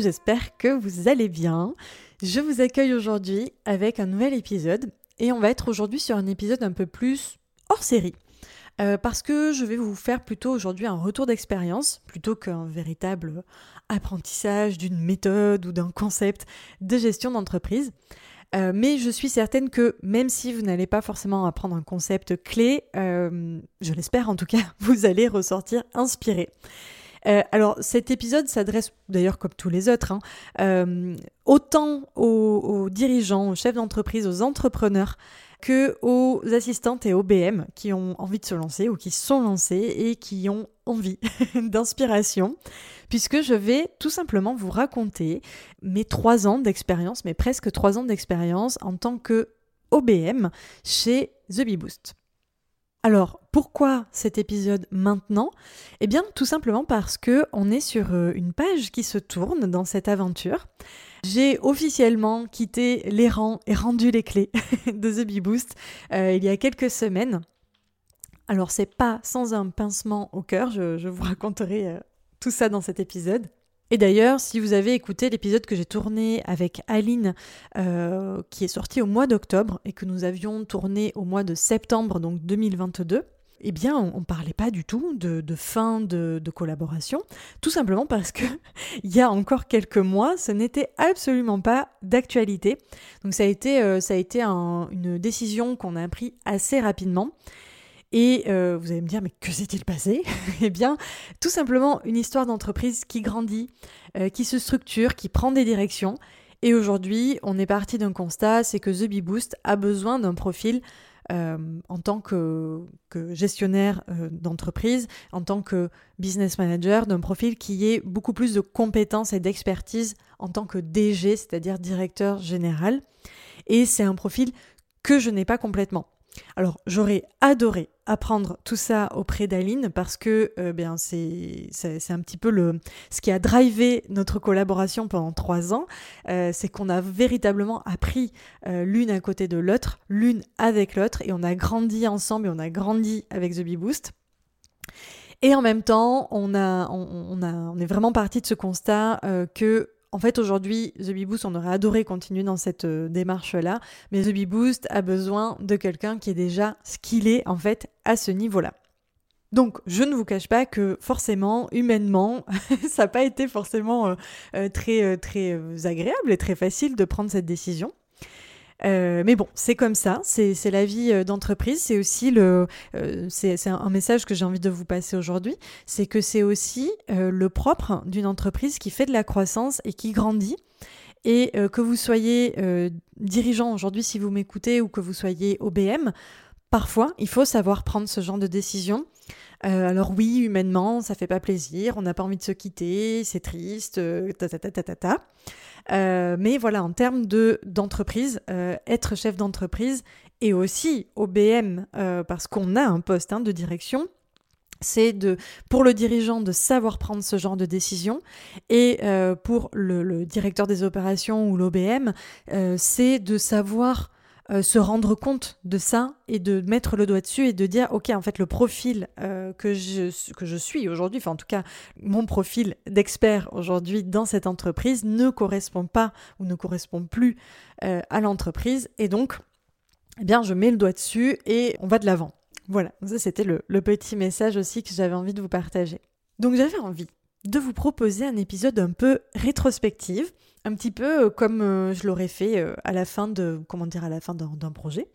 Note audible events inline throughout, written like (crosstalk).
J'espère que vous allez bien. Je vous accueille aujourd'hui avec un nouvel épisode et on va être aujourd'hui sur un épisode un peu plus hors série. Euh, parce que je vais vous faire plutôt aujourd'hui un retour d'expérience plutôt qu'un véritable apprentissage d'une méthode ou d'un concept de gestion d'entreprise. Euh, mais je suis certaine que même si vous n'allez pas forcément apprendre un concept clé, euh, je l'espère en tout cas, (laughs) vous allez ressortir inspiré. Alors cet épisode s'adresse d'ailleurs comme tous les autres, hein, autant aux, dirigeants, aux chefs d'entreprise, aux entrepreneurs, que aux assistantes et aux BM qui ont envie de se lancer ou qui sont lancées et qui ont envie (laughs) d'inspiration, puisque je vais tout simplement vous raconter mes trois ans d'expérience, mes presque trois ans d'expérience en tant que OBM chez The Bee Boost. Alors, pourquoi cet épisode maintenant? Eh bien, tout simplement parce que on est sur euh, une page qui se tourne dans cette aventure. J'ai officiellement quitté les rangs et rendu les clés (laughs) de The Bee Boost euh, il y a quelques semaines. Alors c'est pas sans un pincement au cœur, je, vous raconterai euh, tout ça dans cet épisode. Et d'ailleurs, si vous avez écouté l'épisode que j'ai tourné avec Aline, euh, qui est sorti au mois d'octobre et que nous avions tourné au mois de septembre, donc 2022, eh bien, on ne parlait pas du tout de, fin de, collaboration, tout simplement parce que (laughs) il y a encore quelques mois, ce n'était absolument pas d'actualité. Donc ça a été, euh, ça a été une décision qu'on a prise assez rapidement. Et euh, vous allez me dire, mais que s'est-il passé? (laughs) Eh bien, tout simplement une histoire d'entreprise qui grandit, euh, qui se structure, qui prend des directions. Et aujourd'hui, on est parti d'un constat, c'est que The Bee Boost a besoin d'un profil euh, en tant que, gestionnaire euh, d'entreprise, en tant que business manager, d'un profil qui ait beaucoup plus de compétences et d'expertise en tant que DG, c'est-à-dire directeur général. Et c'est un profil que je n'ai pas complètement. Alors j'aurais adoré apprendre tout ça auprès d'Aline parce que euh, bien c'est, c'est, un petit peu le ce qui a drivé notre collaboration pendant trois ans, euh, c'est qu'on a véritablement appris euh, l'une à côté de l'autre, l'une avec l'autre et on a grandi ensemble et on a grandi avec The Bee Boost. Et en même temps, on, a, on, a, on est vraiment parti de ce constat que en fait, aujourd'hui, The Bee Boost, on aurait adoré continuer dans cette euh, démarche-là, mais The Bee Boost a besoin de quelqu'un qui est déjà skillé, en fait, à ce niveau-là. Donc, je ne vous cache pas que forcément, humainement, (laughs) ça n'a pas été forcément euh, euh, très, très agréable et très facile de prendre cette décision. Euh, mais bon, c'est comme ça, c'est la vie euh, d'entreprise. C'est aussi le, euh, c'est un message que j'ai envie de vous passer aujourd'hui, c'est que c'est aussi le propre d'une entreprise qui fait de la croissance et qui grandit. Et que vous soyez dirigeant aujourd'hui, si vous m'écoutez, ou que vous soyez OBM, parfois il faut savoir prendre ce genre de décision. alors oui, humainement, ça fait pas plaisir, on n'a pas envie de se quitter, c'est triste, ta ta ta ta ta ta. Euh, mais voilà, en termes de d'entreprise, euh, être chef d'entreprise et aussi OBM, euh, parce qu'on a un poste hein, de direction, c'est de pour le dirigeant de savoir prendre ce genre de décision et pour le, le, directeur des opérations ou l'OBM, c'est de savoir euh, se rendre compte de ça et de mettre le doigt dessus et de dire ok en fait le profil euh, que, je, que je suis aujourd'hui, enfin en tout cas mon profil d'expert aujourd'hui dans cette entreprise ne correspond pas ou ne correspond plus euh, à l'entreprise et donc eh bien je mets le doigt dessus et on va de l'avant. Voilà, ça c'était le, le petit message aussi que j'avais envie de vous partager. Donc j'avais envie de vous proposer un épisode un peu rétrospective, un petit peu euh, comme euh, je l'aurais fait euh, à la fin de comment dire à la fin d'un projet.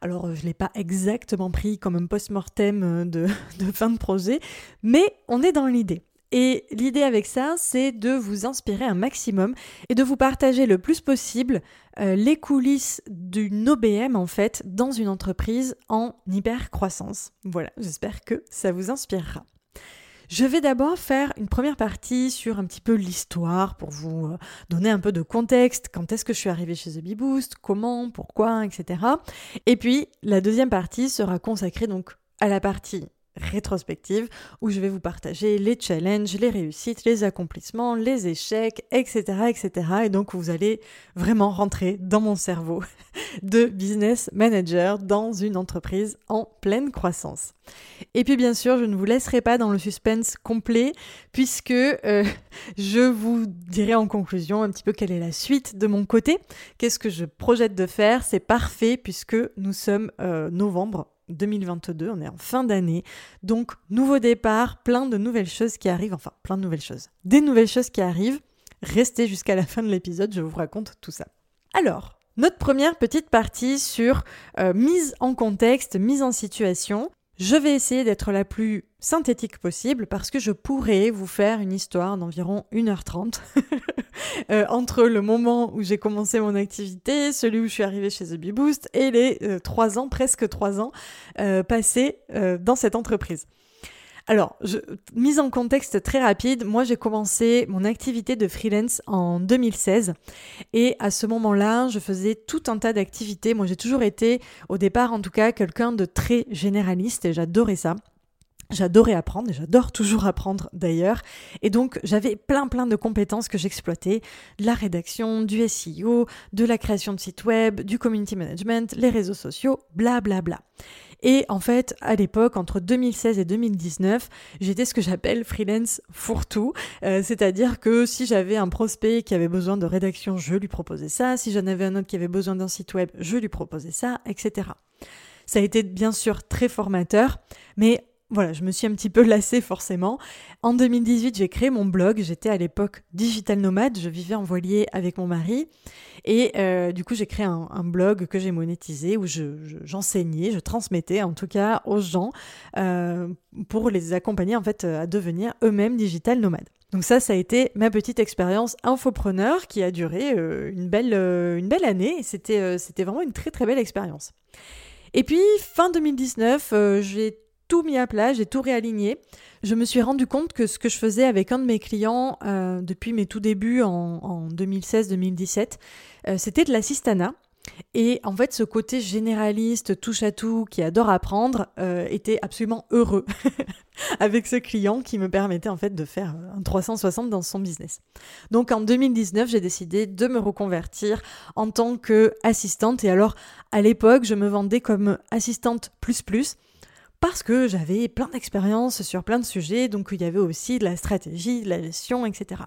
Alors je l'ai pas exactement pris comme un post-mortem (laughs) de, fin de projet, mais on est dans l'idée. Et l'idée avec ça, c'est de vous inspirer un maximum et de vous partager le plus possible les coulisses d'une OBM en fait dans une entreprise en hyper croissance. Voilà, j'espère que ça vous inspirera. Je vais d'abord faire une première partie sur un petit peu l'histoire pour vous euh, donner un peu de contexte, quand est-ce que je suis arrivée chez The Bee Boost, comment, pourquoi, etc. Et puis la deuxième partie sera consacrée donc à la partie rétrospective où je vais vous partager les challenges, les réussites, les accomplissements, les échecs, etc., etc. Et donc vous allez vraiment rentrer dans mon cerveau (laughs) de business manager dans une entreprise en pleine croissance. Et puis bien sûr, je ne vous laisserai pas dans le suspense complet puisque euh, (laughs) je vous dirai en conclusion un petit peu quelle est la suite de mon côté, qu'est-ce que je projette de faire? C'est parfait puisque nous sommes euh, novembre 2022, on est en fin d'année. Donc, nouveau départ, plein de nouvelles choses qui arrivent, enfin, plein de nouvelles choses. Des nouvelles choses qui arrivent. Restez jusqu'à la fin de l'épisode, je vous raconte tout ça. Alors, notre première petite partie sur euh, mise en contexte, mise en situation. Je vais essayer d'être la plus synthétique possible parce que je pourrais vous faire une histoire d'environ 1h30 (laughs) (laughs) euh, entre le moment où j'ai commencé mon activité, celui où je suis arrivée chez The Bee Boost et les 3 euh, ans, presque 3 ans euh, passés dans cette entreprise. Alors, je, mise en contexte très rapide, moi j'ai commencé mon activité de freelance en 2016 et à ce moment-là, je faisais tout un tas d'activités. Moi j'ai toujours été, au départ en tout cas, quelqu'un de très généraliste et j'adorais ça. J'adorais apprendre et j'adore toujours apprendre d'ailleurs. Et donc j'avais plein plein de compétences que j'exploitais, de la rédaction, du SEO, de la création de sites web, du community management, les réseaux sociaux, bla bla bla. Et en fait, à l'époque, entre 2016 et 2019, j'étais ce que j'appelle freelance fourre-tout. Euh, c'est-à-dire que si j'avais un prospect qui avait besoin de rédaction, je lui proposais ça. Si j'en avais un autre qui avait besoin d'un site web, je lui proposais ça, etc. Ça a été bien sûr très formateur, mais voilà, je me suis un petit peu lassée forcément. En 2018, j'ai créé mon blog. J'étais à l'époque digital nomade. Je vivais en voilier avec mon mari. Et euh, du coup, j'ai créé un, blog que j'ai monétisé où j'enseignais, je, transmettais en tout cas aux gens euh, pour les accompagner en fait à devenir eux-mêmes digital nomades. Donc ça, ça a été ma petite expérience infopreneur qui a duré euh, une, belle, une belle année. C'était c'était vraiment une très très belle expérience. Et puis, fin 2019, j'ai tout mis à plat, j'ai tout réaligné. Je me suis rendu compte que ce que je faisais avec un de mes clients euh, depuis mes tout débuts en, 2016-2017, euh, c'était de l'assistana. Et en fait, ce côté généraliste, touche à tout, qui adore apprendre, euh, était absolument heureux (laughs) avec ce client qui me permettait en fait de faire un 360 dans son business. Donc en 2019, j'ai décidé de me reconvertir en tant qu'assistante. Et alors, à l'époque, je me vendais comme assistante plus plus parce que j'avais plein d'expériences sur plein de sujets, donc il y avait aussi de la stratégie, de la gestion, etc.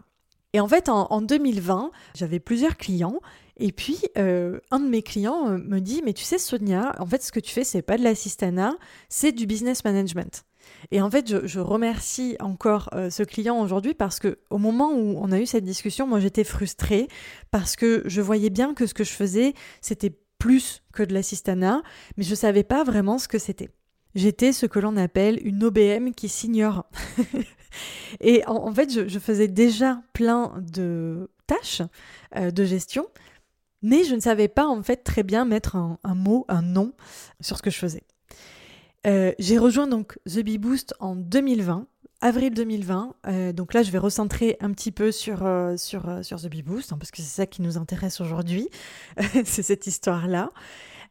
Et en fait, en, 2020, j'avais plusieurs clients, et puis euh, un de mes clients euh, me dit, mais tu sais Sonia, en fait ce que tu fais, c'est pas de l'assistanat, c'est du business management. Et en fait, je, remercie encore euh, ce client aujourd'hui parce que au moment où on a eu cette discussion, moi j'étais frustrée parce que je voyais bien que ce que je faisais, c'était plus que de l'assistanat, mais je savais pas vraiment ce que c'était. J'étais ce que l'on appelle une OBM qui s'ignore. (laughs) et en, fait, je, faisais déjà plein de tâches euh, de gestion, mais je ne savais pas en fait très bien mettre un, mot, un nom sur ce que je faisais. Euh, j'ai rejoint donc The Bee Boost en 2020, avril 2020. Euh, donc là, je vais recentrer un petit peu sur, sur, sur The Bee Boost, hein, parce que c'est ça qui nous intéresse aujourd'hui, (laughs) c'est cette histoire-là.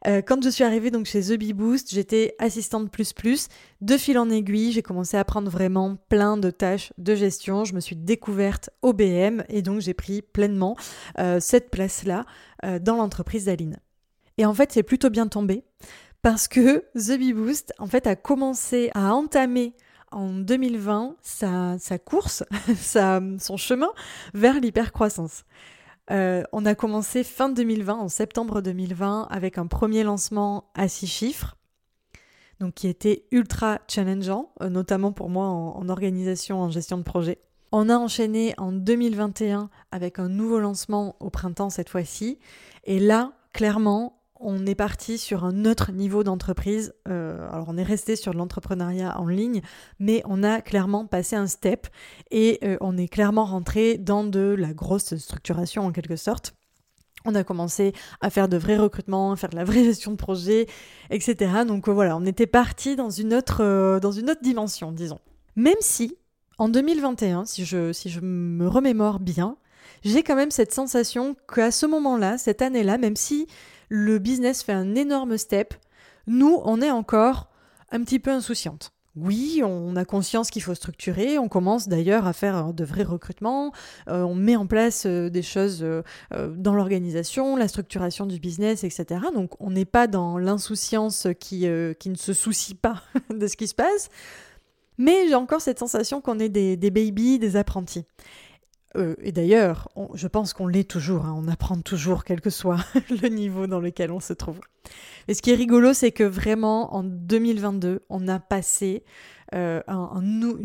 Euh, quand je suis arrivée donc chez The Bee Boost, j'étais assistante plus plus. De fil en aiguille, j'ai commencé à prendre vraiment plein de tâches de gestion. Je me suis découverte OBM et donc j'ai pris pleinement euh, cette place-là euh, dans l'entreprise d'Aline. Et en fait, c'est plutôt bien tombé parce que The Bee Boost en fait a commencé à entamer en 2020 sa, course, (laughs) son chemin vers l'hypercroissance. Euh, on a commencé fin 2020, en septembre 2020, avec un premier lancement à six chiffres, donc qui était ultra challengeant, euh, notamment pour moi en, organisation, en gestion de projet. On a enchaîné en 2021 avec un nouveau lancement au printemps cette fois-ci, et là, clairement, on est parti sur un autre niveau d'entreprise. Euh, alors on est resté sur l'entrepreneuriat en ligne, mais on a clairement passé un step et euh, on est clairement rentré dans de la grosse structuration en quelque sorte. On a commencé à faire de vrais recrutements, à faire de la vraie gestion de projet, etc. Donc euh, voilà, on était parti dans une autre, dans une autre dimension, disons. Même si En 2021, si je, si je me remémore bien, j'ai quand même cette sensation qu'à ce moment-là, cette année-là, même si le business fait un énorme step, nous, on est encore un petit peu insouciante. Oui, on a conscience qu'il faut structurer, on commence d'ailleurs à faire euh, de vrais recrutements, euh, on met en place euh, des choses dans l'organisation, la structuration du business, etc. Donc on n'est pas dans l'insouciance qui, qui ne se soucie pas (laughs) de ce qui se passe, mais j'ai encore cette sensation qu'on est des, des babies, des apprentis. Euh, et d'ailleurs, je pense qu'on l'est toujours, hein, on apprend toujours, quel que soit (laughs) le niveau dans lequel on se trouve. Et ce qui est rigolo, c'est que vraiment, en 2022, on a passé euh,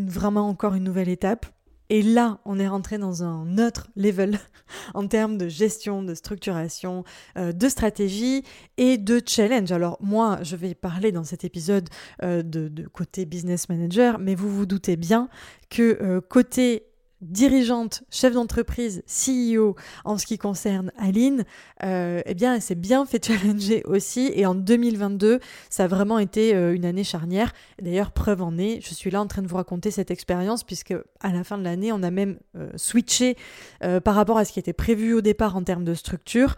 vraiment encore une nouvelle étape. Et là, on est rentré dans un autre level (laughs) en termes de gestion, de structuration, euh, de stratégie et de challenge. Alors moi, je vais parler dans cet épisode de, de, côté business manager, mais vous vous doutez bien que côté dirigeante, chef d'entreprise, CEO en ce qui concerne Aline, euh, eh bien, elle s'est bien fait (laughs) challenger aussi. Et en 2022, ça a vraiment été euh, une année charnière. D'ailleurs, preuve en est, je suis là en train de vous raconter cette expérience, puisque à la fin de l'année, on a même euh, switché par rapport à ce qui était prévu au départ en termes de structure,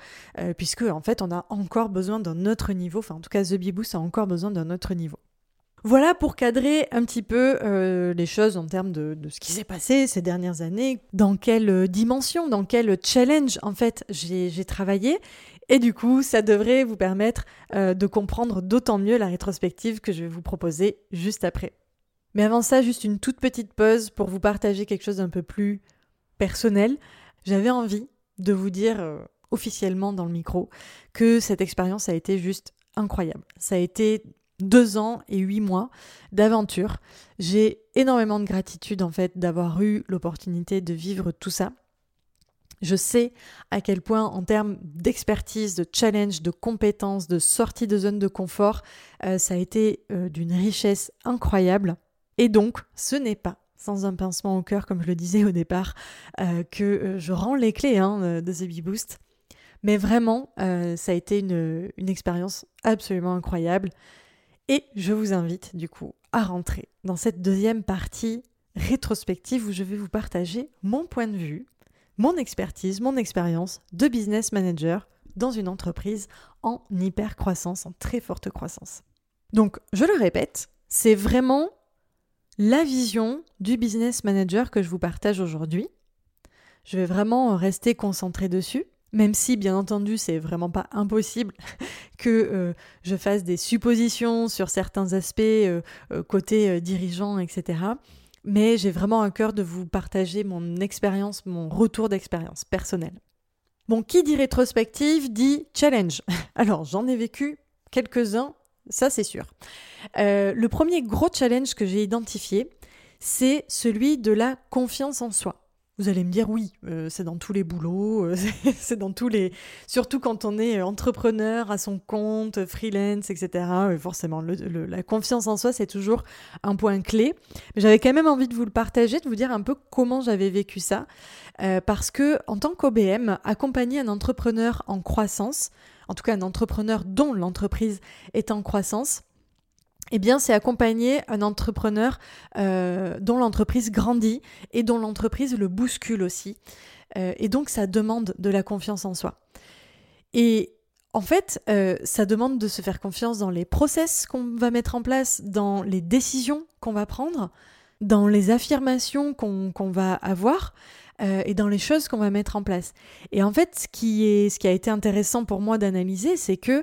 puisque en fait, on a encore besoin d'un autre niveau. Enfin, en tout cas, The Beboost a encore besoin d'un autre niveau. Voilà pour cadrer un petit peu euh, les choses en termes de, ce qui s'est passé ces dernières années, dans quelle euh, dimension, dans quel challenge en fait j'ai travaillé. Et du coup, ça devrait vous permettre euh, de comprendre d'autant mieux la rétrospective que je vais vous proposer juste après. Mais avant ça, juste une toute petite pause pour vous partager quelque chose d'un peu plus personnel. J'avais envie de vous dire officiellement dans le micro que cette expérience a été juste incroyable. Ça a été deux ans et huit mois d'aventure. J'ai énormément de gratitude en fait d'avoir eu l'opportunité de vivre tout ça. Je sais à quel point en termes d'expertise, de challenge, de compétences, de sortie de zone de confort, euh, ça a été euh, d'une richesse incroyable. Et donc, ce n'est pas sans un pincement au cœur, comme je le disais au départ, euh, que je rends les clés hein, de The Boost. Mais vraiment, ça a été une expérience absolument incroyable. Et je vous invite du coup à rentrer dans cette deuxième partie rétrospective où je vais vous partager mon point de vue, mon expertise, mon expérience de business manager dans une entreprise en hyper croissance, en très forte croissance. Donc, je le répète, c'est vraiment la vision du business manager que je vous partage aujourd'hui. Je vais vraiment rester concentré dessus même si, bien entendu, c'est vraiment pas impossible (laughs) que euh, je fasse des suppositions sur certains aspects euh, euh, côté dirigeant, etc. Mais j'ai vraiment un cœur de vous partager mon expérience, mon retour d'expérience personnelle. Bon, qui dit rétrospective dit challenge. (laughs) Alors, j'en ai vécu quelques-uns, ça c'est sûr. le premier gros challenge que j'ai identifié, c'est celui de la confiance en soi. Vous allez me dire oui, euh, c'est dans tous les boulots, euh, (laughs) c'est dans tous les, surtout quand on est entrepreneur à son compte, freelance, etc. forcément, la confiance en soi c'est toujours un point clé. Mais j'avais quand même envie de vous le partager, de vous dire un peu comment j'avais vécu ça, euh, parce que en tant qu'OBM, accompagner un entrepreneur en croissance, en tout cas un entrepreneur dont l'entreprise est en croissance, eh bien, c'est accompagner un entrepreneur euh, dont l'entreprise grandit et dont l'entreprise le bouscule aussi. Euh, et donc, ça demande de la confiance en soi. Et en fait, euh, ça demande de se faire confiance dans les process qu'on va mettre en place, dans les décisions qu'on va prendre, dans les affirmations qu'on va avoir et dans les choses qu'on va mettre en place. Et en fait, ce qui, est, ce qui a été intéressant pour moi d'analyser, c'est que euh,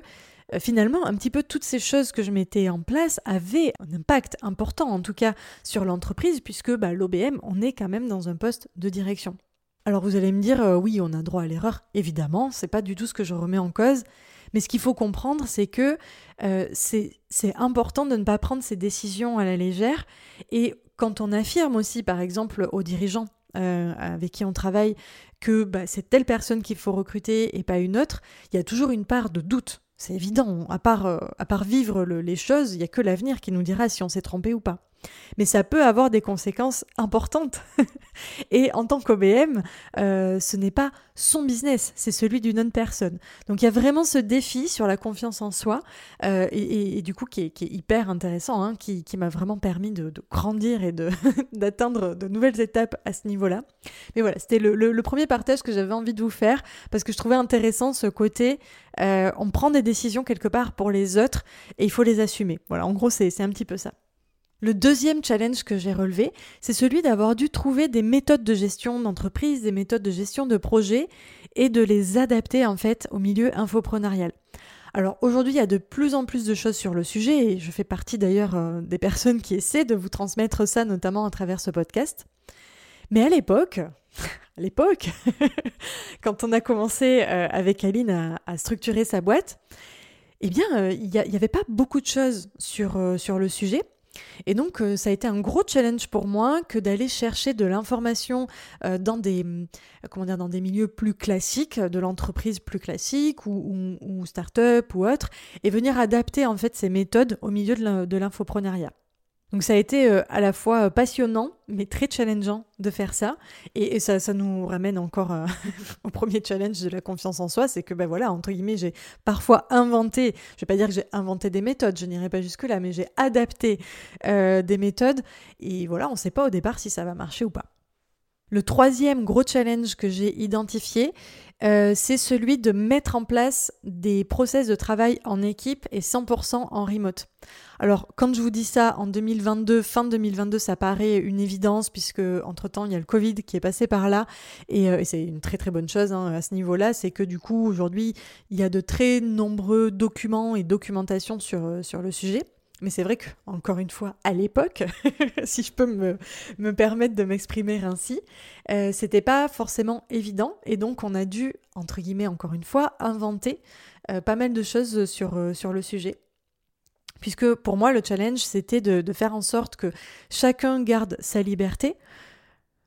finalement, un petit peu toutes ces choses que je mettais en place avaient un impact important, en tout cas sur l'entreprise, puisque bah, l'OBM, on est quand même dans un poste de direction. Alors vous allez me dire, euh, oui, on a droit à l'erreur, évidemment, c'est pas du tout ce que je remets en cause, mais ce qu'il faut comprendre, c'est que euh, c'est important de ne pas prendre ces décisions à la légère, et quand on affirme aussi, par exemple, aux dirigeants avec qui on travaille que bah, c'est telle personne qu'il faut recruter et pas une autre, il y a toujours une part de doute c'est évident, à part, euh, à part vivre les choses, il n'y a que l'avenir qui nous dira si on s'est trompé ou pas. Mais ça peut avoir des conséquences importantes. (laughs) et en tant qu'OBM, euh, ce n'est pas son business, c'est celui d'une autre personne. Donc il y a vraiment ce défi sur la confiance en soi, euh, et, du coup qui est, hyper intéressant, hein, qui, m'a vraiment permis de, grandir et (laughs) d'atteindre de, nouvelles étapes à ce niveau-là. Mais voilà, c'était le, premier partage que j'avais envie de vous faire, parce que je trouvais intéressant ce côté, euh, on prend des décisions quelque part pour les autres, et il faut les assumer. Voilà, en gros c'est un petit peu ça. Le deuxième challenge que j'ai relevé, c'est celui d'avoir dû trouver des méthodes de gestion d'entreprise, des méthodes de gestion de projet et de les adapter en fait au milieu infoprenarial. Alors aujourd'hui, il y a de plus en plus de choses sur le sujet et je fais partie d'ailleurs euh, des personnes qui essaient de vous transmettre ça, notamment à travers ce podcast. Mais à l'époque, (laughs) l'époque, (laughs) quand on a commencé euh, avec Aline à, structurer sa boîte, eh bien, euh, il n'y avait pas beaucoup de choses sur le sujet. Et donc, euh, ça a été un gros challenge pour moi que d'aller chercher de l'information euh, dans des comment dire dans des milieux plus classiques, de l'entreprise plus classique ou, ou, start-up ou autre, et venir adapter en fait ces méthodes au milieu de l'infoprenariat. Donc ça a été euh, à la fois euh, passionnant, mais très challengeant de faire ça. Et, ça, nous ramène encore euh, (laughs) au premier challenge de la confiance en soi, c'est que ben voilà, entre guillemets, j'ai parfois inventé, je vais pas dire que j'ai inventé des méthodes, je n'irai pas jusque là, mais j'ai adapté des méthodes. Et voilà, on ne sait pas au départ si ça va marcher ou pas. Le troisième gros challenge que j'ai identifié, c'est celui de mettre en place des process de travail en équipe et 100% en remote. Alors, quand je vous dis ça, en 2022, fin 2022, ça paraît une évidence, puisque entre-temps, il y a le Covid qui est passé par là, et, euh, c'est une très très bonne chose hein, à ce niveau-là, c'est que du coup, aujourd'hui, il y a de très nombreux documents et documentations sur, euh, sur le sujet. Mais c'est vrai que, encore une fois, à l'époque, (laughs) si je peux me, permettre de m'exprimer ainsi, euh, c'était pas forcément évident. Et donc, on a dû, entre guillemets, encore une fois, inventer pas mal de choses sur, sur le sujet. Puisque pour moi, le challenge, c'était de, faire en sorte que chacun garde sa liberté,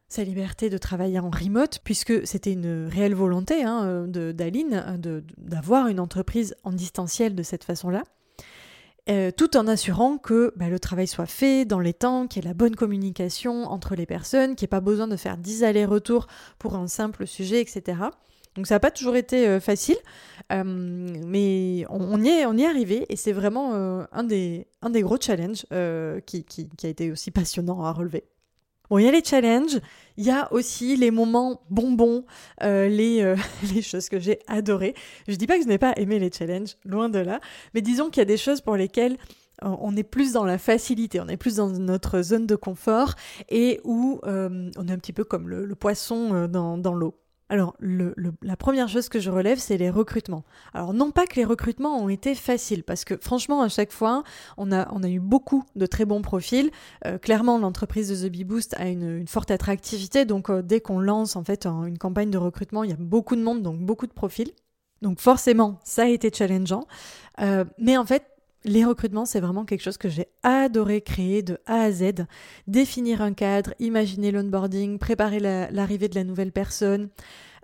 sa liberté de travailler en remote, puisque c'était une réelle volonté hein, d'Aline d'avoir une entreprise en distanciel de cette façon-là. Euh, tout en assurant que bah, le travail soit fait dans les temps, qu'il y ait la bonne communication entre les personnes, qu'il n'y ait pas besoin de faire 10 allers-retours pour un simple sujet, etc. Donc ça n'a pas toujours été euh, facile, euh, mais on, y est, on y est arrivé et c'est vraiment un, des, gros challenges qui, qui, a été aussi passionnant à relever. Bon, il y a les challenges, il y a aussi les moments bonbons, les, (laughs) les choses que j'ai adorées. Je dis pas que je n'ai pas aimé les challenges, loin de là, mais disons qu'il y a des choses pour lesquelles on est plus dans la facilité, on est plus dans notre zone de confort et où on est un petit peu comme le, le poisson dans, dans l'eau. Alors, la première chose que je relève, c'est les recrutements. Alors, non pas que les recrutements ont été faciles, parce que franchement, à chaque fois, on a, eu beaucoup de très bons profils. Euh, clairement, l'entreprise de The Bee Boost a une, forte attractivité, donc euh, dès qu'on lance en fait une campagne de recrutement, il y a beaucoup de monde, donc beaucoup de profils. Donc forcément, ça a été challengeant. Euh, mais en fait, les recrutements, c'est vraiment quelque chose que j'ai adoré créer de A à Z. Définir un cadre, imaginer l'onboarding, préparer l'arrivée de la nouvelle personne.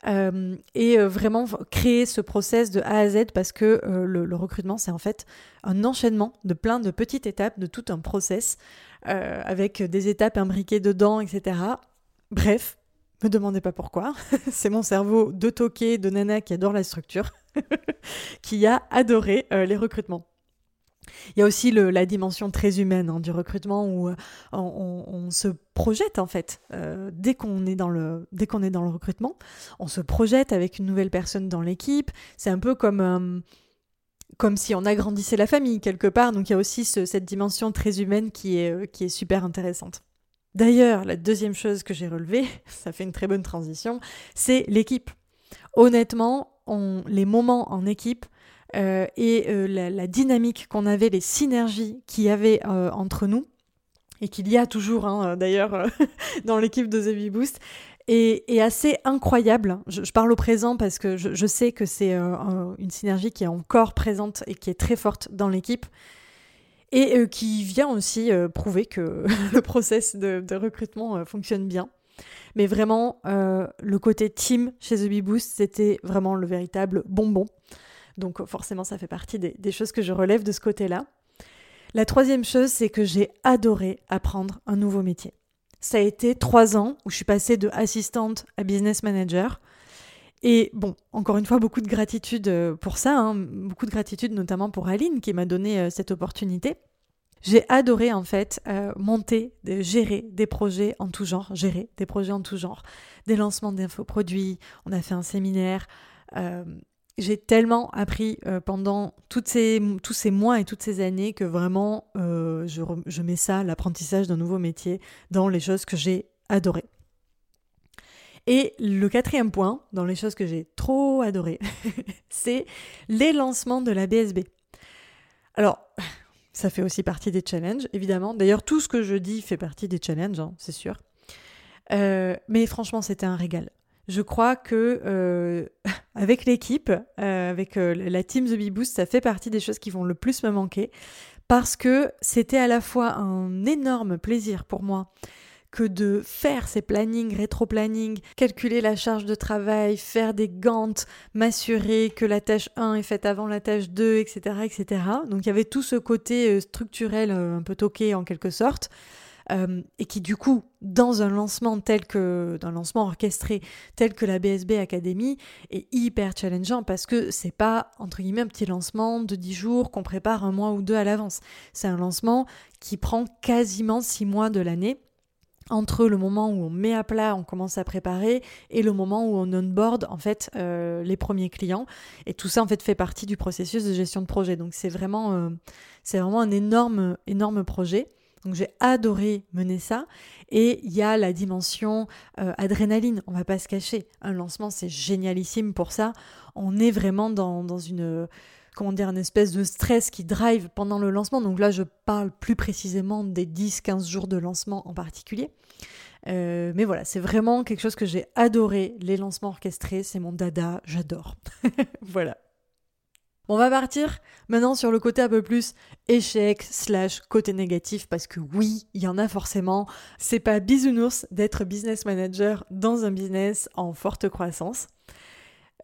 Euh, et euh, vraiment créer ce process de A à Z parce que euh, le, recrutement, c'est en fait un enchaînement de plein de petites étapes, de tout un process, avec des étapes imbriquées dedans, etc. Bref, me demandez pas pourquoi. (laughs) c'est mon cerveau de toqué, de nana qui adore la structure, (laughs) qui a adoré les recrutements. Il y a aussi la dimension très humaine hein, du recrutement où euh, on, se projette en fait euh, dès qu'on est dans le dès qu'on est dans le recrutement, on se projette avec une nouvelle personne dans l'équipe. C'est un peu comme euh, comme si on agrandissait la famille quelque part. Donc il y a aussi cette dimension très humaine qui est qui est super intéressante. D'ailleurs, la deuxième chose que j'ai relevée, (laughs) ça fait une très bonne transition, c'est l'équipe. Honnêtement, on, les moments en équipe, euh, et euh, la, dynamique qu'on avait, les synergies qu'il y avait euh, entre nous, et qu'il y a toujours hein, d'ailleurs (laughs) dans l'équipe de The Boost, est, assez incroyable. Je, parle au présent parce que je, sais que c'est une synergie qui est encore présente et qui est très forte dans l'équipe et qui vient aussi prouver que (laughs) le process de, recrutement fonctionne bien. Mais vraiment, le côté team chez The Bee Boost, c'était vraiment le véritable bonbon. Donc forcément, ça fait partie des, choses que je relève de ce côté-là. La troisième chose, c'est que j'ai adoré apprendre un nouveau métier. Ça a été trois ans où je suis passée de assistante à business manager. Et bon, encore une fois, beaucoup de gratitude euh, pour ça, hein. beaucoup de gratitude notamment pour Aline qui m'a donné euh, cette opportunité. J'ai adoré en fait euh, monter, gérer des projets en tout genre, gérer des projets en tout genre, des lancements d'infoproduits, on a fait un séminaire. J'ai tellement appris pendant toutes ces, tous ces mois et toutes ces années que vraiment je, je mets ça, l'apprentissage d'un nouveau métier, dans les choses que j'ai adorées. Et le quatrième point, dans les choses que j'ai trop adorées, (laughs) c'est les lancements de la BSB. Alors, ça fait aussi partie des challenges, évidemment. D'ailleurs, tout ce que je dis fait partie des challenges, hein, c'est sûr. Euh, mais franchement, c'était un régal. Je crois que euh, (laughs) avec l'équipe, euh, avec la team The Bee Boost, ça fait partie des choses qui vont le plus me manquer parce que c'était à la fois un énorme plaisir pour moi que de faire ces plannings, rétro-planning, calculer la charge de travail, faire des gantes, m'assurer que la tâche 1 est faite avant la tâche 2, etc., etc. Donc il y avait tout ce côté euh, structurel euh, un peu toqué en quelque sorte. Euh, et qui du coup, dans un lancement tel que, d'un lancement orchestré tel que la BSB Academy, est hyper challengeant parce que c'est pas, entre guillemets, un petit lancement de 10 jours qu'on prépare un mois ou deux à l'avance. C'est un lancement qui prend quasiment 6 mois de l'année entre le moment où on met à plat, on commence à préparer, et le moment où on onboard en fait euh, les premiers clients. Et tout ça en fait fait partie du processus de gestion de projet. Donc c'est vraiment, euh, c'est vraiment un énorme, énorme projet. Donc j'ai adoré mener ça. Et il y a la dimension euh, adrénaline, on va pas se cacher. Un lancement c'est génialissime pour ça. On est vraiment dans, dans une comment dire, une espèce de stress qui drive pendant le lancement. Donc là, je parle plus précisément des 10-15 jours de lancement en particulier. Euh, mais voilà, c'est vraiment quelque chose que j'ai adoré, les lancements orchestrés, c'est mon dada, j'adore. (laughs) voilà. On va partir maintenant sur le côté un peu plus échec slash côté négatif parce que oui, il y en a forcément. C'est pas bisounours d'être business manager dans un business en forte croissance.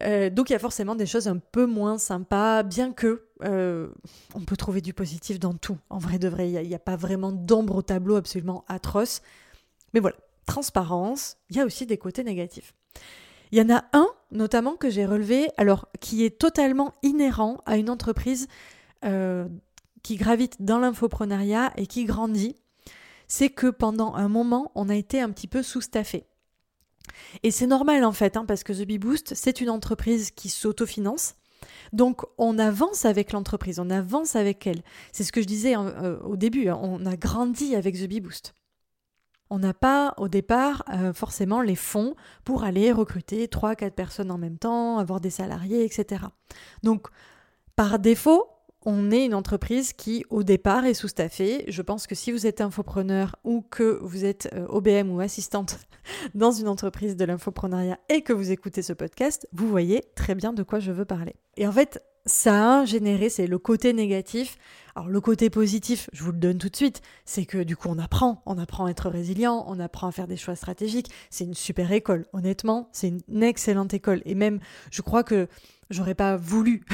Euh, donc il y a forcément des choses un peu moins sympas, bien que euh, on peut trouver du positif dans tout. En vrai de vrai, il n'y a, pas vraiment d'ombre au tableau absolument atroce. Mais voilà, transparence, il y a aussi des côtés négatifs. Il y en a un, notamment, que j'ai relevé, alors qui est totalement inhérent à une entreprise euh, qui gravite dans l'infoprenariat et qui grandit. C'est que pendant un moment, on a été un petit peu sous-staffé. Et c'est normal en fait, hein, parce que The Bee Boost, c'est une entreprise qui s'autofinance. Donc on avance avec l'entreprise, on avance avec elle. C'est ce que je disais hein, euh, au début, hein, on a grandi avec The Bee Boost. On n'a pas au départ euh, forcément les fonds pour aller recruter 3-4 personnes en même temps, avoir des salariés, etc. Donc par défaut, on est une entreprise qui, au départ, est sous-staffée. Je pense que si vous êtes infopreneur ou que vous êtes euh, OBM ou assistante (laughs) dans une entreprise de l'infoprenariat et que vous écoutez ce podcast, vous voyez très bien de quoi je veux parler. Et en fait, ça a généré, c'est le côté négatif. Alors le côté positif, je vous le donne tout de suite, c'est que du coup on apprend, on apprend à être résilient, on apprend à faire des choix stratégiques. C'est une super école, honnêtement, c'est une excellente école. Et même, je crois que j'aurais pas voulu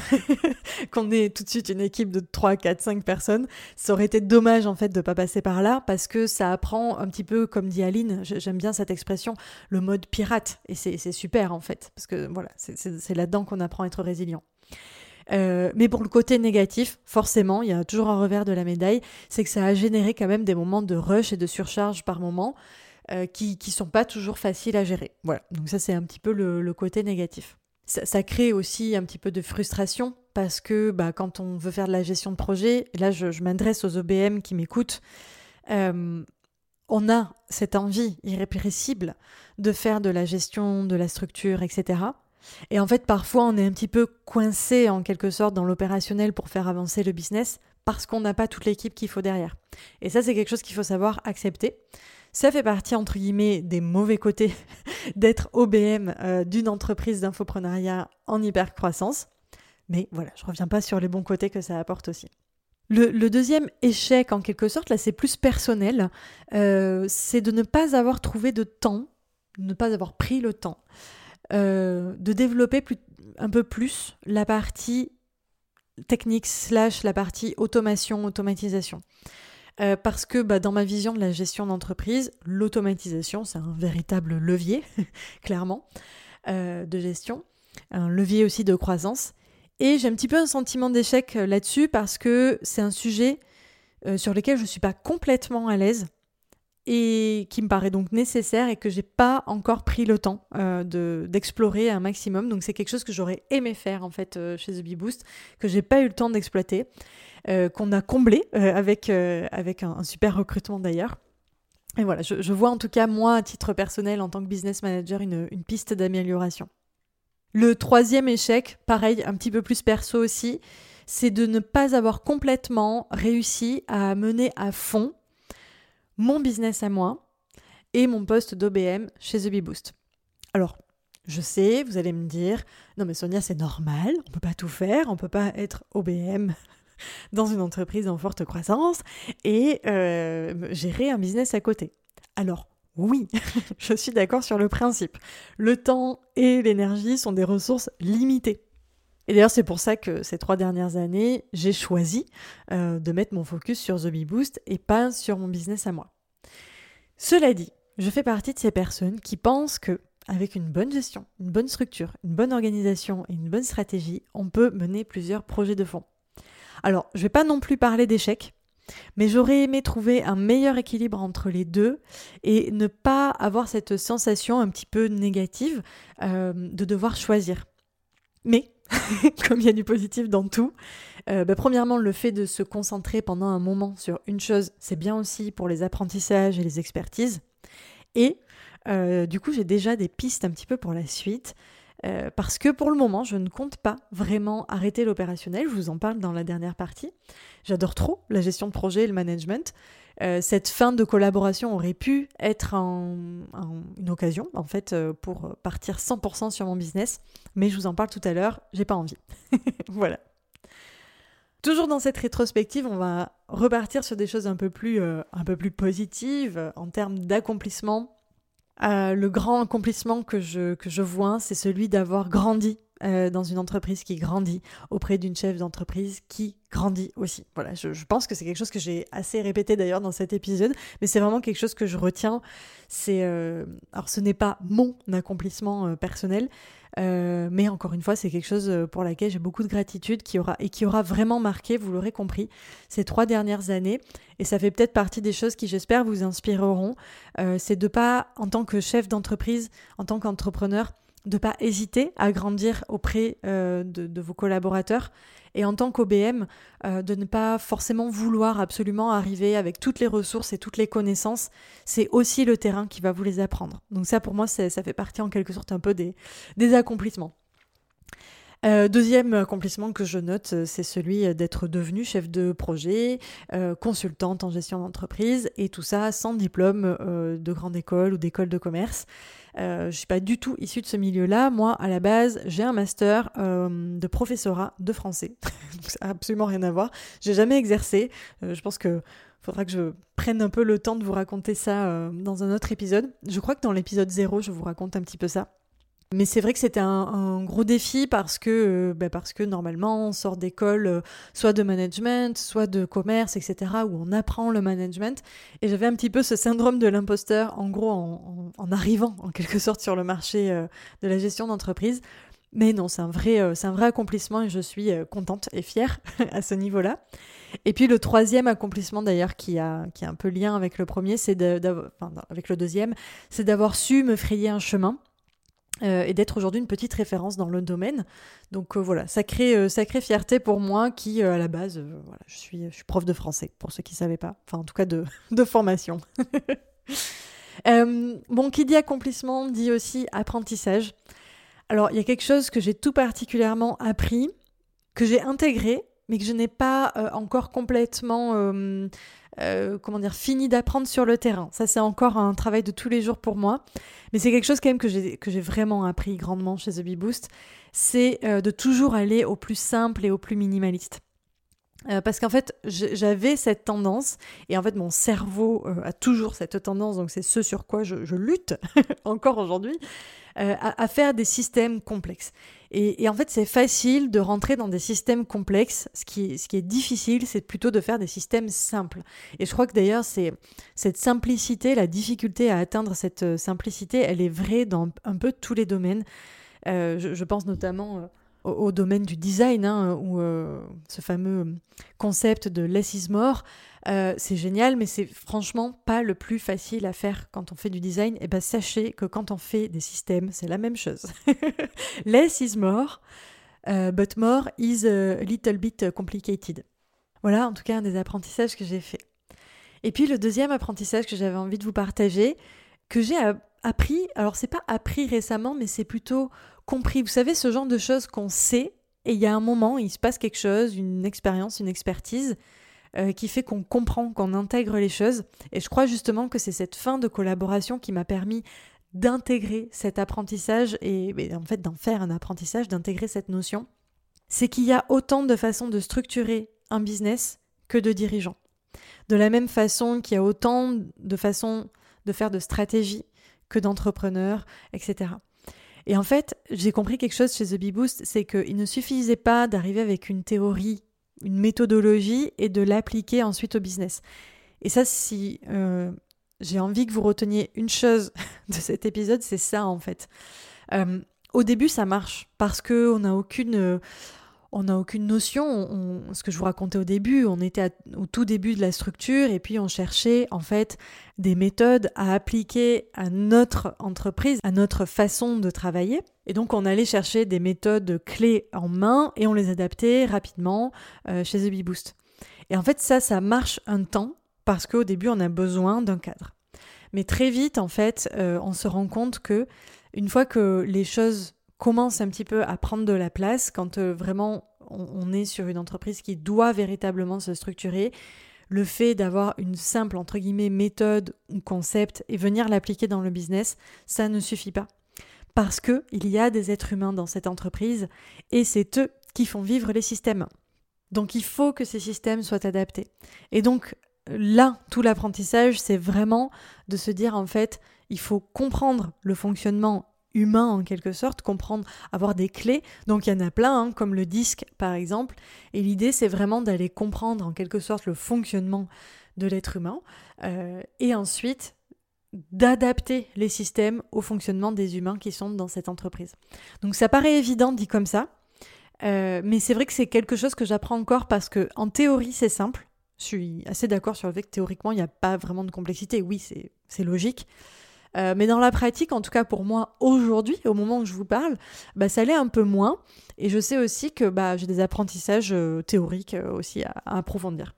(laughs) qu'on ait tout de suite une équipe de 3, 4, 5 personnes. Ça aurait été dommage en fait de pas passer par là parce que ça apprend un petit peu, comme dit Aline, j'aime bien cette expression, le mode pirate. Et c'est super en fait, parce que voilà, c'est là-dedans qu'on apprend à être résilient. Euh, mais pour le côté négatif, forcément, il y a toujours un revers de la médaille, c'est que ça a généré quand même des moments de rush et de surcharge par moment euh, qui ne sont pas toujours faciles à gérer. Voilà, donc ça c'est un petit peu le côté négatif ça, crée aussi un petit peu de frustration parce que bah, quand on veut faire de la gestion de projet, et là je, m'adresse aux OBM qui m'écoutent, euh, on a cette envie irrépressible de faire de la gestion de la structure, etc. Et en fait, parfois, on est un petit peu coincé en quelque sorte dans l'opérationnel pour faire avancer le business parce qu'on n'a pas toute l'équipe qu'il faut derrière. Et ça, c'est quelque chose qu'il faut savoir accepter. Ça fait partie, entre guillemets, des mauvais côtés (laughs) d'être OBM euh, d'une entreprise d'infoprenariat en hyper croissance. Mais voilà, je reviens pas sur les bons côtés que ça apporte aussi. Le, deuxième échec, en quelque sorte, là, c'est plus personnel, euh, c'est de ne pas avoir trouvé de temps, de ne pas avoir pris le temps euh, de développer un peu plus la partie technique slash la partie automation, automatisation. Euh, parce que bah, dans ma vision de la gestion d'entreprise, l'automatisation, c'est un véritable levier, (laughs) clairement, euh, de gestion, un levier aussi de croissance. Et j'ai un petit peu un sentiment d'échec là-dessus parce que c'est un sujet sur lequel je ne suis pas complètement à l'aise et qui me paraît donc nécessaire et que j'ai pas encore pris le temps de d'explorer un maximum. Donc c'est quelque chose que j'aurais aimé faire en fait chez The Bee Boost, que j'ai pas eu le temps d'exploiter. Euh, qu'on a comblé euh, avec, euh, avec un, super recrutement d'ailleurs. Et voilà, je, vois en tout cas, moi, à titre personnel, en tant que business manager, une, une piste d'amélioration. Le troisième échec, pareil, un petit peu plus perso aussi, c'est de ne pas avoir complètement réussi à mener à fond mon business à moi et mon poste d'OBM chez The Bee Boost. Alors, je sais, vous allez me dire, non mais Sonia, c'est normal, on peut pas tout faire, on peut pas être OBM (laughs) dans une entreprise en forte croissance et euh, gérer un business à côté. Alors, oui, (laughs) je suis d'accord sur le principe. Le temps et l'énergie sont des ressources limitées. Et d'ailleurs, c'est pour ça que ces trois dernières années, j'ai choisi euh, de mettre mon focus sur The Bee Boost et pas sur mon business à moi. Cela dit, je fais partie de ces personnes qui pensent que avec une bonne gestion, une bonne structure, une bonne organisation et une bonne stratégie, on peut mener plusieurs projets de fond. Alors, je vais pas non plus parler d'échecs, mais j'aurais aimé trouver un meilleur équilibre entre les deux et ne pas avoir cette sensation un petit peu négative euh, de devoir choisir. Mais, (laughs) comme il y a du positif dans tout, euh, bah, premièrement, le fait de se concentrer pendant un moment sur une chose, c'est bien aussi pour les apprentissages et les expertises. Et euh, du coup, j'ai déjà des pistes un petit peu pour la suite. Euh, parce que pour le moment, je ne compte pas vraiment arrêter l'opérationnel. Je vous en parle dans la dernière partie. J'adore trop la gestion de projet et le management. Euh, cette fin de collaboration aurait pu être une occasion, en fait, euh, pour partir 100% sur mon business. Mais je vous en parle tout à l'heure. J'ai pas envie. (laughs) voilà. Toujours dans cette rétrospective, on va repartir sur des choses un peu plus, positives en termes d'accomplissement le grand accomplissement que je, que je vois, c'est celui d'avoir grandi euh, dans une entreprise qui grandit, auprès d'une chef d'entreprise qui grandit aussi. Voilà, je, pense que c'est quelque chose que j'ai assez répété d'ailleurs dans cet épisode, mais c'est vraiment quelque chose que je retiens. C'est, euh, alors ce n'est pas mon accomplissement personnel, euh, mais encore une fois, c'est quelque chose pour laquelle j'ai beaucoup de gratitude qui aura, et qui aura vraiment marqué, vous l'aurez compris, ces trois dernières années. Et ça fait peut-être partie des choses qui, j'espère, vous inspireront. C'est de pas, en tant que chef d'entreprise, en tant qu'entrepreneur, de pas hésiter à grandir auprès de, vos collaborateurs et en tant qu'OBM, euh, de ne pas forcément vouloir absolument arriver avec toutes les ressources et toutes les connaissances. C'est aussi le terrain qui va vous les apprendre. Donc ça, pour moi, ça fait partie en quelque sorte un peu des, des accomplissements. Euh, deuxième accomplissement que je note, euh, c'est celui d'être devenue chef de projet, consultante en gestion d'entreprise, et tout ça sans diplôme de grande école ou d'école de commerce. Euh, je suis pas du tout issue de ce milieu-là. Moi, à la base, j'ai un master euh, de professorat de français. (laughs) Ça n'a absolument rien à voir. J'ai jamais exercé. Euh, je pense que faudra que je prenne un peu le temps de vous raconter ça dans un autre épisode. Je crois que dans l'épisode 0, je vous raconte un petit peu ça. Mais c'est vrai que c'était un, gros défi parce que, euh, bah, parce que normalement on sort d'école euh, soit de management, soit de commerce, etc., où on apprend le management. Et j'avais un petit peu ce syndrome de l'imposteur, en gros, en, arrivant en quelque sorte sur le marché euh, de la gestion d'entreprise. Mais non, c'est un, vrai, c'est un vrai accomplissement et je suis contente et fière (laughs) à ce niveau-là. Et puis le troisième accomplissement d'ailleurs qui a, qui a un peu lien avec le premier, c'est avec le deuxième, c'est d'avoir su me frayer un chemin euh, et d'être aujourd'hui une petite référence dans le domaine. Donc euh, voilà, sacrée, euh, sacrée fierté pour moi qui, à la base, voilà, je, suis, je suis prof de français, pour ceux qui ne savaient pas, enfin en tout cas de, (laughs) de formation. (laughs) bon, qui dit accomplissement dit aussi apprentissage. Alors il y a quelque chose que j'ai tout particulièrement appris, que j'ai intégré, mais que je n'ai pas encore complètement euh, comment dire, fini d'apprendre sur le terrain. Ça, c'est encore un travail de tous les jours pour moi. Mais c'est quelque chose quand même que j'ai, vraiment appris grandement chez The Bee Boost. C'est euh, de toujours aller au plus simple et au plus minimaliste. Euh, parce qu'en fait, j'avais cette tendance, et en fait, mon cerveau a toujours cette tendance, donc c'est ce sur quoi je, lutte (laughs) encore aujourd'hui, à, faire des systèmes complexes. Et, en fait, c'est facile de rentrer dans des systèmes complexes. Ce qui, ce qui est difficile, c'est plutôt de faire des systèmes simples. Et je crois que d'ailleurs, c'est cette simplicité, la difficulté à atteindre cette euh, simplicité, elle est vraie dans un peu tous les domaines. Euh, je, pense notamment euh, au, domaine du design, hein, où ce fameux concept de less is more, c'est génial, mais c'est franchement pas le plus facile à faire quand on fait du design. Et ben sachez que quand on fait des systèmes, c'est la même chose. (laughs) less is more, but more is a little bit complicated. Voilà, en tout cas, un des apprentissages que j'ai fait. Et puis le deuxième apprentissage que j'avais envie de vous partager, que j'ai appris, alors c'est pas appris récemment, mais c'est plutôt compris. Vous savez, ce genre de choses qu'on sait, et il y a un moment, il se passe quelque chose, une expérience, une expertise, euh, qui fait qu'on comprend, qu'on intègre les choses. Et je crois justement que c'est cette fin de collaboration qui m'a permis d'intégrer cet apprentissage et, et en fait d'en faire un apprentissage, d'intégrer cette notion. C'est qu'il y a autant de façons de structurer un business que de dirigeants. De la même façon qu'il y a autant de façons de faire de stratégie que d'entrepreneurs, etc. Et en fait, j'ai compris quelque chose chez The Bee Boost, c'est qu'il ne suffisait pas d'arriver avec une théorie, une méthodologie et de l'appliquer ensuite au business. Et ça, si euh, j'ai envie que vous reteniez une chose (laughs) de cet épisode, c'est ça en fait. Euh, au début, ça marche parce qu'on n'a aucune on n'a aucune notion. ce que je vous racontais au début, on était au tout début de la structure et puis on cherchait en fait des méthodes à appliquer à notre entreprise, à notre façon de travailler. Et donc on allait chercher des méthodes clés en main et on les adaptait rapidement euh, chez The Bee. Et en fait ça, ça marche un temps parce qu'au début on a besoin d'un cadre. Mais très vite en fait, euh, on se rend compte que une fois que les choses commence un petit peu à prendre de la place quand euh, vraiment on, est sur une entreprise qui doit véritablement se structurer. Le fait d'avoir une simple, entre guillemets, méthode ou concept et venir l'appliquer dans le business, ça ne suffit pas. Parce qu'il y a des êtres humains dans cette entreprise et c'est eux qui font vivre les systèmes. Donc il faut que ces systèmes soient adaptés. Et donc là, tout l'apprentissage, c'est vraiment de se dire en fait, il faut comprendre le fonctionnement humain en quelque sorte, comprendre, avoir des clés. Donc il y en a plein, hein, comme le disque par exemple. Et l'idée c'est vraiment d'aller comprendre en quelque sorte le fonctionnement de l'être humain euh, et ensuite d'adapter les systèmes au fonctionnement des humains qui sont dans cette entreprise. Donc ça paraît évident dit comme ça, euh, mais c'est vrai que c'est quelque chose que j'apprends encore parce que en théorie c'est simple. Je suis assez d'accord sur le fait que théoriquement il n'y a pas vraiment de complexité. Oui, c'est logique. Euh, mais dans la pratique, en tout cas pour moi aujourd'hui, au moment où je vous parle, bah, ça l'est un peu moins. Et je sais aussi que bah, j'ai des apprentissages euh, théoriques euh, aussi à, approfondir.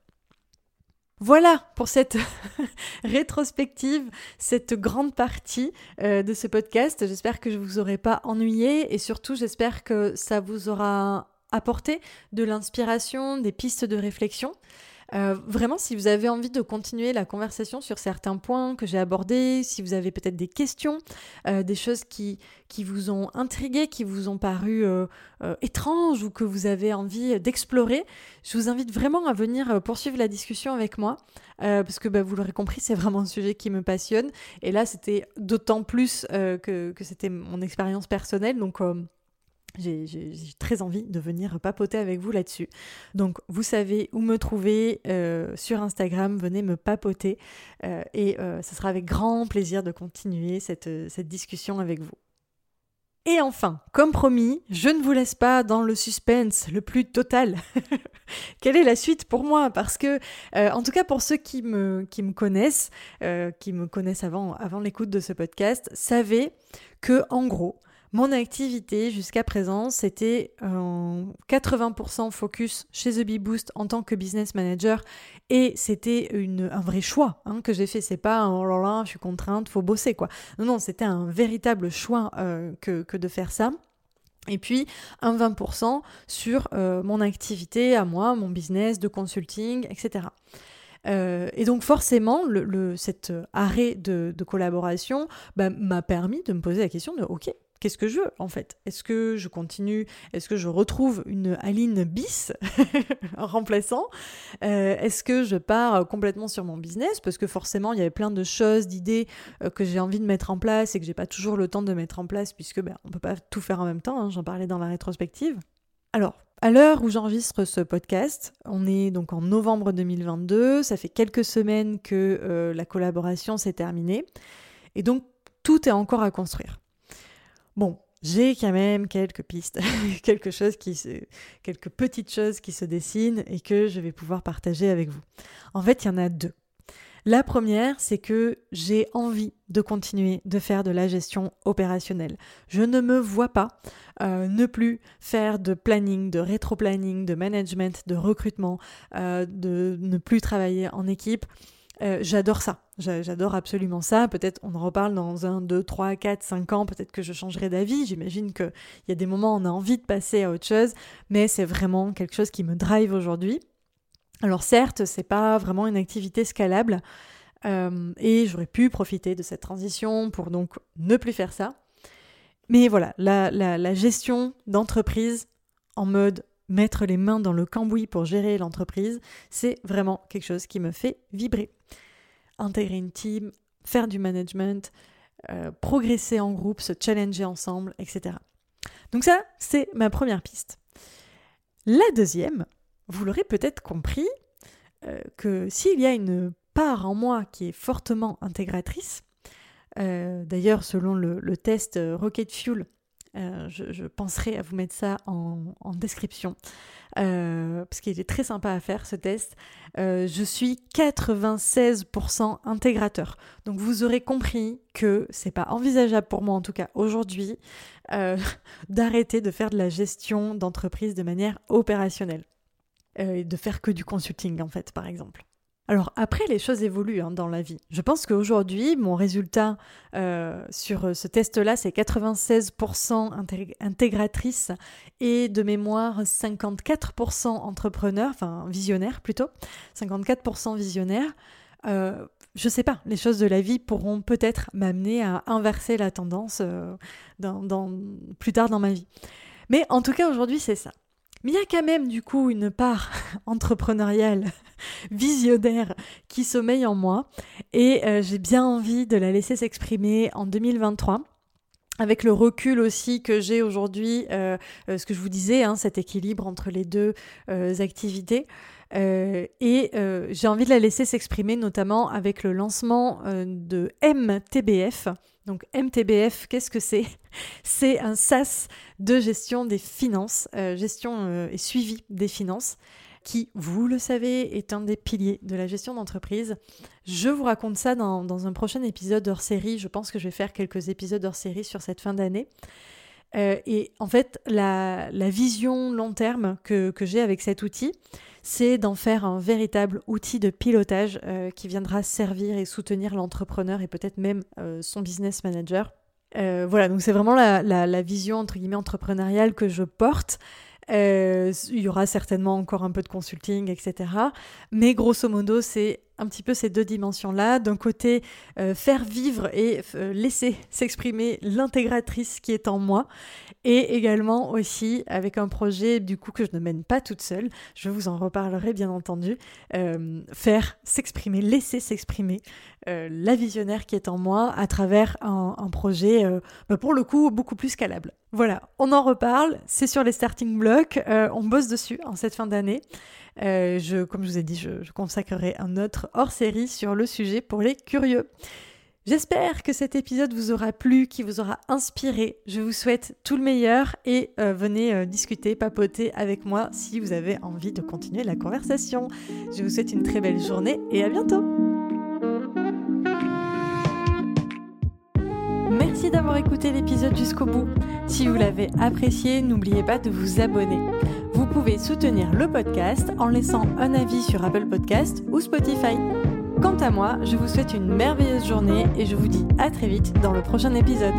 Voilà pour cette (laughs) rétrospective, cette grande partie de ce podcast. J'espère que je ne vous aurai pas ennuyé et surtout j'espère que ça vous aura apporté de l'inspiration, des pistes de réflexion. Euh, vraiment, si vous avez envie de continuer la conversation sur certains points que j'ai abordés, si vous avez peut-être des questions, euh, des choses qui, qui vous ont intrigué, qui vous ont paru euh, étranges ou que vous avez envie d'explorer, je vous invite vraiment à venir poursuivre la discussion avec moi. parce que bah, vous l'aurez compris, c'est vraiment un sujet qui me passionne. Et là, c'était d'autant plus que, que c'était mon expérience personnelle. Donc, j'ai très envie de venir papoter avec vous là-dessus. Donc vous savez où me trouver euh, sur Instagram, venez me papoter euh, et euh, ce sera avec grand plaisir de continuer cette, discussion avec vous. Et enfin, comme promis, je ne vous laisse pas dans le suspense le plus total. (laughs) Quelle est la suite pour moi? Parce que, en tout cas pour ceux qui me, qui me connaissent, qui me connaissent avant, avant l'écoute de ce podcast, savez que en gros, mon activité jusqu'à présent, c'était 80% focus chez The Bee Boost en tant que business manager et c'était un vrai choix hein, que j'ai fait. C'est pas oh là là, je suis contrainte, faut bosser quoi. Non, non, c'était un véritable choix euh, que, de faire ça. Et puis un 20% sur euh, mon activité à moi, mon business de consulting, etc. Euh, et donc forcément, cet arrêt de, collaboration bah, m'a permis de me poser la question de, ok, qu'est-ce que je veux en fait? Est-ce que je continue Est-ce que je retrouve une Aline bis (laughs) remplaçant? Euh, Est-ce que je pars complètement sur mon business? Parce que forcément, il y avait plein de choses, d'idées euh, que j'ai envie de mettre en place et que j'ai pas toujours le temps de mettre en place puisque ben, on peut pas tout faire en même temps. Hein, j'en parlais dans la rétrospective. Alors, à l'heure où j'enregistre ce podcast, on est donc en novembre 2022, ça fait quelques semaines que euh, la collaboration s'est terminée, et donc tout est encore à construire. Bon, j'ai quand même quelques pistes, (laughs) quelque chose qui quelques petites choses qui se dessinent et que je vais pouvoir partager avec vous. En fait, il y en a deux. La première, c'est que j'ai envie de continuer de faire de la gestion opérationnelle. Je ne me vois pas euh, ne plus faire de planning, de rétro-planning, de management, de recrutement, euh, de ne plus travailler en équipe. Euh, j'adore ça. J'adore absolument ça. Peut-être on en reparle dans un, deux, trois, quatre, cinq ans. Peut-être que je changerai d'avis. J'imagine qu'il y a des moments où on a envie de passer à autre chose, mais c'est vraiment quelque chose qui me drive aujourd'hui. Alors certes, c'est pas vraiment une activité scalable euh, et j'aurais pu profiter de cette transition pour donc ne plus faire ça. Mais voilà, la, gestion d'entreprise en mode mettre les mains dans le cambouis pour gérer l'entreprise, c'est vraiment quelque chose qui me fait vibrer. Intégrer une team, faire du management, euh, progresser en groupe, se challenger ensemble, etc. Donc ça, c'est ma première piste. La deuxième, vous l'aurez peut-être compris euh, que s'il y a une part en moi qui est fortement intégratrice, euh, d'ailleurs selon le, test Rocket Fuel, euh, je, penserai à vous mettre ça en, description, parce qu'il est très sympa à faire ce test. je suis 96% intégrateur. Donc vous aurez compris que c'est pas envisageable pour moi, en tout cas aujourd'hui, (laughs) d'arrêter de faire de la gestion d'entreprise de manière opérationnelle. Euh, et de faire que du consulting en fait, par exemple. Alors après, les choses évoluent hein, dans la vie. Je pense qu'aujourd'hui, mon résultat euh, sur ce test-là, c'est 96% intégratrice et de mémoire 54% entrepreneur, enfin visionnaire plutôt, 54% visionnaire. Euh, je sais pas, les choses de la vie pourront peut-être m'amener à inverser la tendance euh, plus tard dans ma vie. Mais en tout cas, aujourd'hui, c'est ça. Mais il y a quand même du coup une part (laughs) entrepreneuriale, (laughs) visionnaire qui sommeille en moi. Et euh, j'ai bien envie de la laisser s'exprimer en 2023 avec le recul aussi que j'ai aujourd'hui, euh, euh, ce que je vous disais, hein, cet équilibre entre les deux activités. et j'ai envie de la laisser s'exprimer notamment avec le lancement de MTBF, donc MTBF, qu'est-ce que c'est? (laughs) C'est un SaaS de gestion des finances, gestion et suivi des finances, qui, vous le savez, est un des piliers de la gestion d'entreprise. Je vous raconte ça dans, un prochain épisode hors série. Je pense que je vais faire quelques épisodes hors série sur cette fin d'année. Euh, et en fait, la, vision long terme que j'ai avec cet outil, c'est d'en faire un véritable outil de pilotage euh, qui viendra servir et soutenir l'entrepreneur et peut-être même euh, son business manager. Voilà, donc c'est vraiment la, la, vision entre guillemets entrepreneuriale que je porte. Il y aura certainement encore un peu de consulting, etc. Mais grosso modo, c'est un petit peu ces deux dimensions-là. D'un côté, euh, faire vivre et euh, laisser s'exprimer l'intégratrice qui est en moi. Et également aussi avec un projet du coup que je ne mène pas toute seule. Je vous en reparlerai bien entendu. Euh, faire s'exprimer, laisser s'exprimer la visionnaire qui est en moi à travers un, projet bah, pour le coup beaucoup plus scalable. Voilà, on en reparle. C'est sur les starting blocks. on bosse dessus en cette fin d'année. Euh, je, comme je vous ai dit, je, consacrerai un autre hors-série sur le sujet pour les curieux. J'espère que cet épisode vous aura plu, qui vous aura inspiré. Je vous souhaite tout le meilleur et euh, venez euh, discuter, papoter avec moi si vous avez envie de continuer la conversation. Je vous souhaite une très belle journée et à bientôt. Merci d'avoir écouté l'épisode jusqu'au bout. Si vous l'avez apprécié, n'oubliez pas de vous abonner. Vous pouvez soutenir le podcast en laissant un avis sur Apple Podcast ou Spotify. Quant à moi, je vous souhaite une merveilleuse journée et je vous dis à très vite dans le prochain épisode.